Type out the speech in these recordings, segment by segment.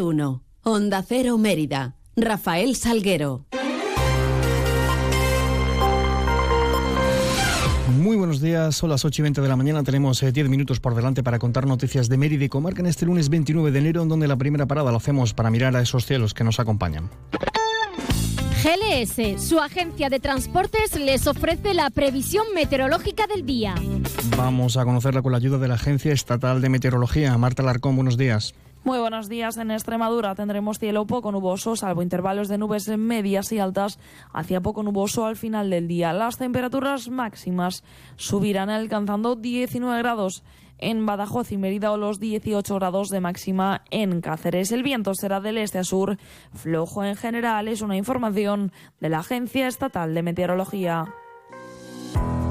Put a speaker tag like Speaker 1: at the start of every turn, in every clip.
Speaker 1: 1. Onda Cero Mérida. Rafael Salguero.
Speaker 2: Muy buenos días, son las 8 y 20 de la mañana. Tenemos 10 eh, minutos por delante para contar noticias de Mérida y Comarca en este lunes 29 de enero, en donde la primera parada la hacemos para mirar a esos cielos que nos acompañan.
Speaker 3: GLS, su agencia de transportes, les ofrece la previsión meteorológica del día.
Speaker 2: Vamos a conocerla con la ayuda de la Agencia Estatal de Meteorología. Marta Larcón, buenos días.
Speaker 4: Muy buenos días. En Extremadura tendremos cielo poco nuboso, salvo intervalos de nubes medias y altas, hacia poco nuboso al final del día. Las temperaturas máximas subirán alcanzando 19 grados en Badajoz y Mérida o los 18 grados de máxima en Cáceres. El viento será del este a sur, flojo en general, es una información de la Agencia Estatal de Meteorología.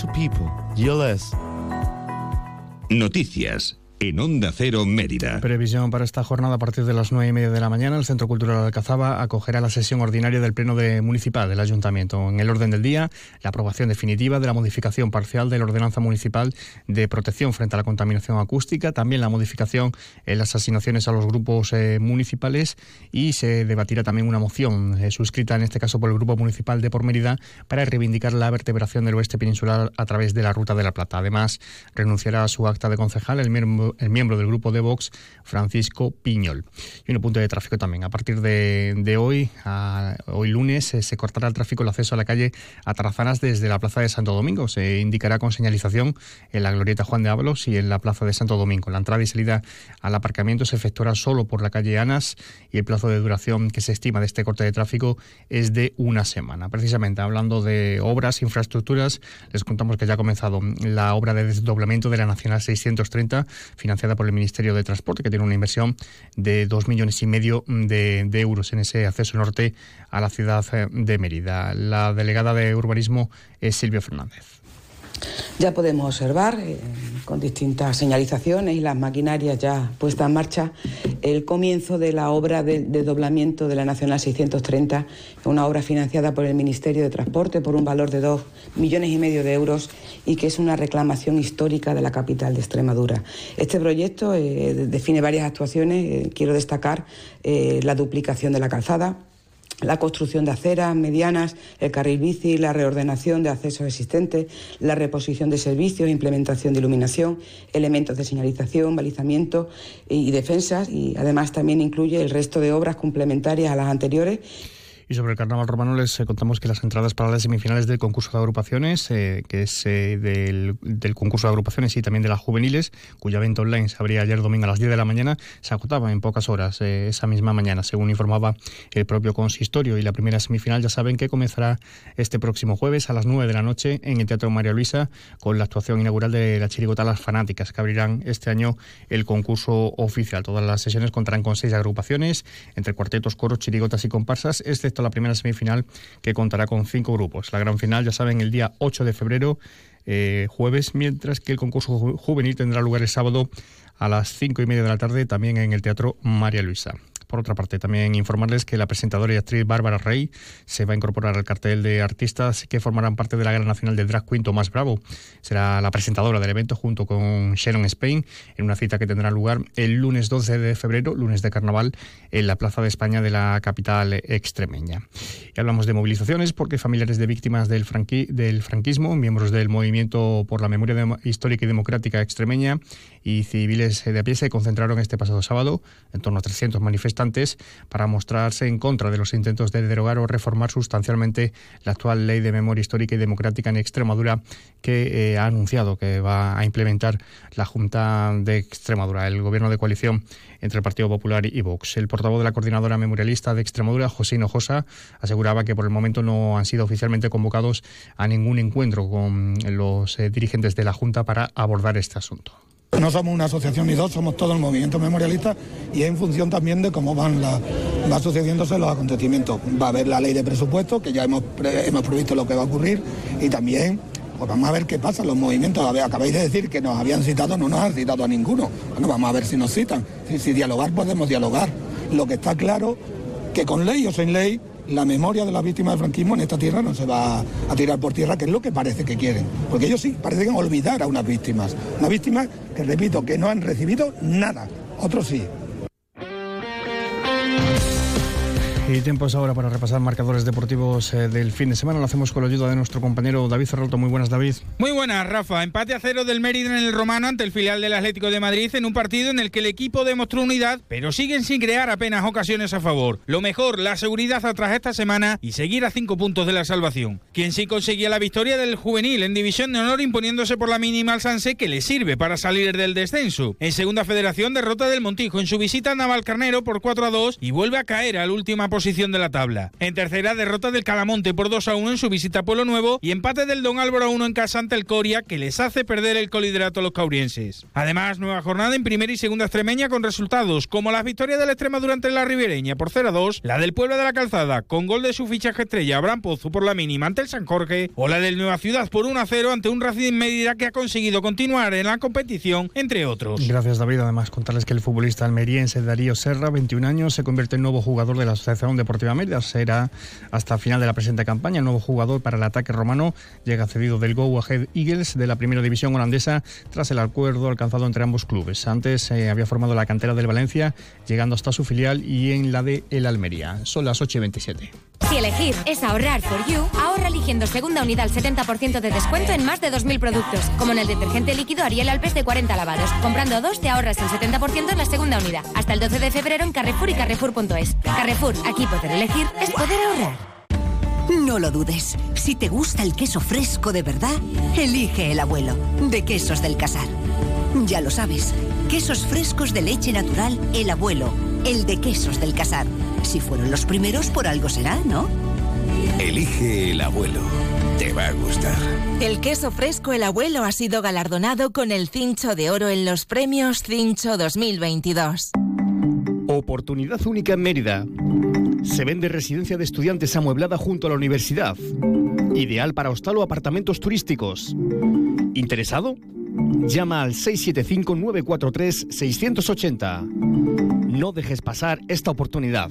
Speaker 5: to people.
Speaker 6: Noticias en Onda Cero Mérida.
Speaker 2: Previsión para esta jornada a partir de las nueve y media de la mañana. El Centro Cultural Alcazaba acogerá la sesión ordinaria del Pleno de Municipal del Ayuntamiento. En el orden del día, la aprobación definitiva de la modificación parcial de la Ordenanza Municipal de Protección frente a la contaminación acústica, también la modificación en las asignaciones a los grupos eh, municipales y se debatirá también una moción eh, suscrita en este caso por el Grupo Municipal de Por Mérida para reivindicar la vertebración del oeste peninsular a través de la Ruta de la Plata. Además, renunciará a su acta de concejal el miembro el miembro del grupo de Vox, Francisco Piñol. Y un punto de tráfico también. A partir de, hoy, hoy lunes, eh, se cortará el tráfico, el acceso a la calle Atarazanas desde la Plaza de Santo Domingo. Se indicará con señalización en la Glorieta Juan de Ábalos y en la Plaza de Santo Domingo. La entrada y salida al aparcamiento se efectuará solo por la calle Anas y el plazo de duración que se estima de este corte de tráfico es de una semana. Precisamente hablando de obras, infraestructuras, les contamos que ya ha comenzado la obra de desdoblamiento de la Nacional 630 financiada por el Ministerio de Transporte, que tiene una inversión de dos millones y medio de, euros en ese acceso norte a la ciudad eh, de Mérida. La delegada de urbanismo es Silvia Fernández.
Speaker 7: Ya podemos observar, eh, con distintas señalizaciones y las maquinarias ya puestas en marcha, el comienzo de la obra de, doblamiento de la Nacional 630, una obra financiada por el Ministerio de Transporte por un valor de dos millones y medio de euros y que es una reclamación histórica de la capital de Extremadura. Este proyecto eh, define varias actuaciones. Eh, quiero destacar la duplicación de la calzada, la construcción de aceras medianas, el carril bici, la reordenación de accesos existentes, la reposición de servicios, implementación de iluminación, elementos de señalización, balizamiento y defensas y además también incluye el resto de obras complementarias a las anteriores
Speaker 2: y sobre el carnaval romano les eh, contamos que las entradas para las semifinales del concurso de agrupaciones, eh, que es eh, del, concurso de agrupaciones y también de las juveniles, cuya venta online se abría ayer domingo a las 10 de la mañana, se agotaban en pocas horas esa misma mañana, según informaba el propio consistorio. Y la primera semifinal ya saben que comenzará este próximo jueves a las 9 de la noche en el Teatro María Luisa con la actuación inaugural de la chirigota Las Fanáticas, que abrirán este año el concurso oficial. Todas las sesiones contarán con seis agrupaciones, entre cuartetos, coros, chirigotas y comparsas, excepto la primera semifinal que contará con cinco grupos. La gran final, ya saben, el día 8 de febrero, eh, jueves, mientras que el concurso juvenil tendrá lugar el sábado a las cinco y media de la tarde, también en el Teatro María Luisa. Por otra parte, también informarles que la presentadora y actriz Bárbara Rey se va a incorporar al cartel de artistas que formarán parte de la Gran Nacional del Drag Queen Tomás Bravo. Será la presentadora del evento junto con Sharon Spain en una cita que tendrá lugar el lunes 12 de febrero, lunes de carnaval, en la Plaza de España de la capital extremeña. Y hablamos de movilizaciones porque familiares de víctimas del, del franquismo, miembros del Movimiento por la Memoria Histórica y Democrática extremeña y civiles de a pie se concentraron este pasado sábado, en torno a 300 manifestantes para mostrarse en contra de los intentos de derogar o reformar sustancialmente la actual ley de memoria histórica y democrática en Extremadura que eh, ha anunciado que va a implementar la Junta de Extremadura, el gobierno de coalición entre el Partido Popular y Vox. El portavoz de la coordinadora memorialista de Extremadura, José Hinojosa, aseguraba que por el momento no han sido oficialmente convocados a ningún encuentro con los eh, dirigentes de la Junta para abordar este asunto.
Speaker 5: No somos una asociación ni dos, somos todo el movimiento memorialista y en función también de cómo van, va sucediéndose los acontecimientos. Va a haber la ley de presupuesto, que ya hemos, hemos previsto lo que va a ocurrir, y también pues vamos a ver qué pasa, los movimientos. Acabáis de decir que nos habían citado, no nos han citado a ninguno. Bueno, vamos a ver si nos citan. Si, si dialogar, podemos dialogar. Lo que está claro, que con ley o sin ley, la memoria de las víctimas del franquismo en esta tierra no se va a tirar por tierra, que es lo que parece que quieren. Porque ellos sí parecen olvidar a unas víctimas. Unas víctimas que, repito, que no han recibido nada. Otros sí.
Speaker 2: Y tiempo es ahora para repasar marcadores deportivos eh, del fin de semana. Lo hacemos con la ayuda de nuestro compañero David Ferralto. Muy buenas, David.
Speaker 8: Muy buenas, Rafa. Empate a cero del Mérida en el Romano ante el filial del Atlético de Madrid en un partido en el que el equipo demostró unidad, pero siguen sin crear apenas ocasiones a favor. Lo mejor, la seguridad atrás esta semana y seguir a cinco puntos de la salvación. Quien sí conseguía la victoria del juvenil en División de Honor imponiéndose por la mínima al Sanse que le sirve para salir del descenso. En Segunda Federación, derrota del Montijo en su visita a Navalcarnero por 4 a 2 y vuelve a caer a la última posición de la tabla. En tercera, derrota del Calamonte por 2 a 1 en su visita a Pueblo Nuevo y empate del Don Álvaro 1 en casa ante el Coria que les hace perder el coliderato a los caurienses. Además, nueva jornada en primera y segunda extremeña con resultados como las victorias del Extrema durante la Ribereña por 0 a 2, la del Pueblo de la Calzada con gol de su fichaje estrella Abraham Pozo por la mínima ante el San Jorge o la del Nueva Ciudad por 1 a 0 ante un Racing Mérida que ha conseguido continuar en la competición, entre otros.
Speaker 2: Gracias, David. Además, contarles que el futbolista almeriense Darío Serra, 21 años, se convierte en nuevo jugador de la Asociación Deportiva Mérida. Será hasta final de la presente campaña el nuevo jugador para el ataque romano. Llega cedido del Go Ahead Eagles de la primera división holandesa tras el acuerdo alcanzado entre ambos clubes. Antes eh, había formado la cantera del Valencia, llegando hasta su filial y en la de el Almería. Son las 8 y 27.
Speaker 9: Si elegir es ahorrar for you, ahorra eligiendo segunda unidad al 70% de descuento en más de 2.000 productos, como en el detergente líquido Ariel Alpes de 40 lavados. Comprando dos te ahorras el 70% en la segunda unidad. Hasta el 12 de febrero en Carrefour y Carrefour.es. Carrefour, aquí poder elegir es poder ahorrar.
Speaker 10: No lo dudes. Si te gusta el queso fresco de verdad, elige el abuelo, de Quesos del Casar. Ya lo sabes, quesos frescos de leche natural, el abuelo, el de Quesos del Casar. Si fueron los primeros, por algo será, ¿no?
Speaker 6: Elige el abuelo. Te va a gustar.
Speaker 11: El queso fresco El Abuelo ha sido galardonado con el Cincho de Oro en los premios Cincho 2022.
Speaker 12: Oportunidad única en Mérida. Se vende residencia de estudiantes amueblada junto a la universidad. Ideal para hostal o apartamentos turísticos. ¿Interesado? Llama al 675-943-680. No dejes pasar esta oportunidad.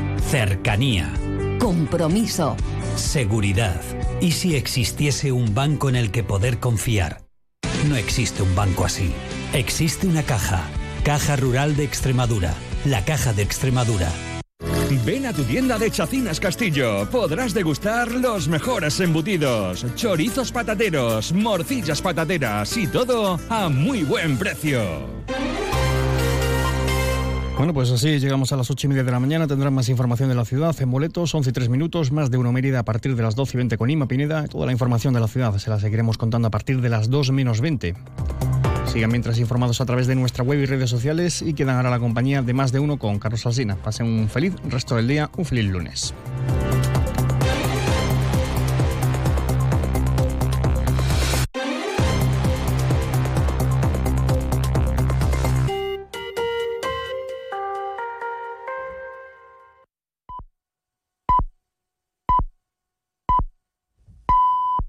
Speaker 13: Cercanía.
Speaker 1: Compromiso.
Speaker 13: Seguridad. ¿Y si existiese un banco en el que poder confiar? No existe un banco así. Existe una caja. Caja Rural de Extremadura. La Caja de Extremadura.
Speaker 14: Ven a tu tienda de Chacinas Castillo. Podrás degustar los mejores embutidos, chorizos patateros, morcillas patateras y todo a muy buen precio.
Speaker 2: Bueno, pues así llegamos a las 8 y media de la mañana. Tendrán más información de la ciudad en boletos, 11 y 3 minutos, más de uno Mérida a partir de las 12 y 20 con Ima Pineda. Toda la información de la ciudad se la seguiremos contando a partir de las 2 menos 20. Sigan mientras informados a través de nuestra web y redes sociales y quedan ahora la compañía de más de uno con Carlos Alsina. Pasen un feliz resto del día, un feliz lunes.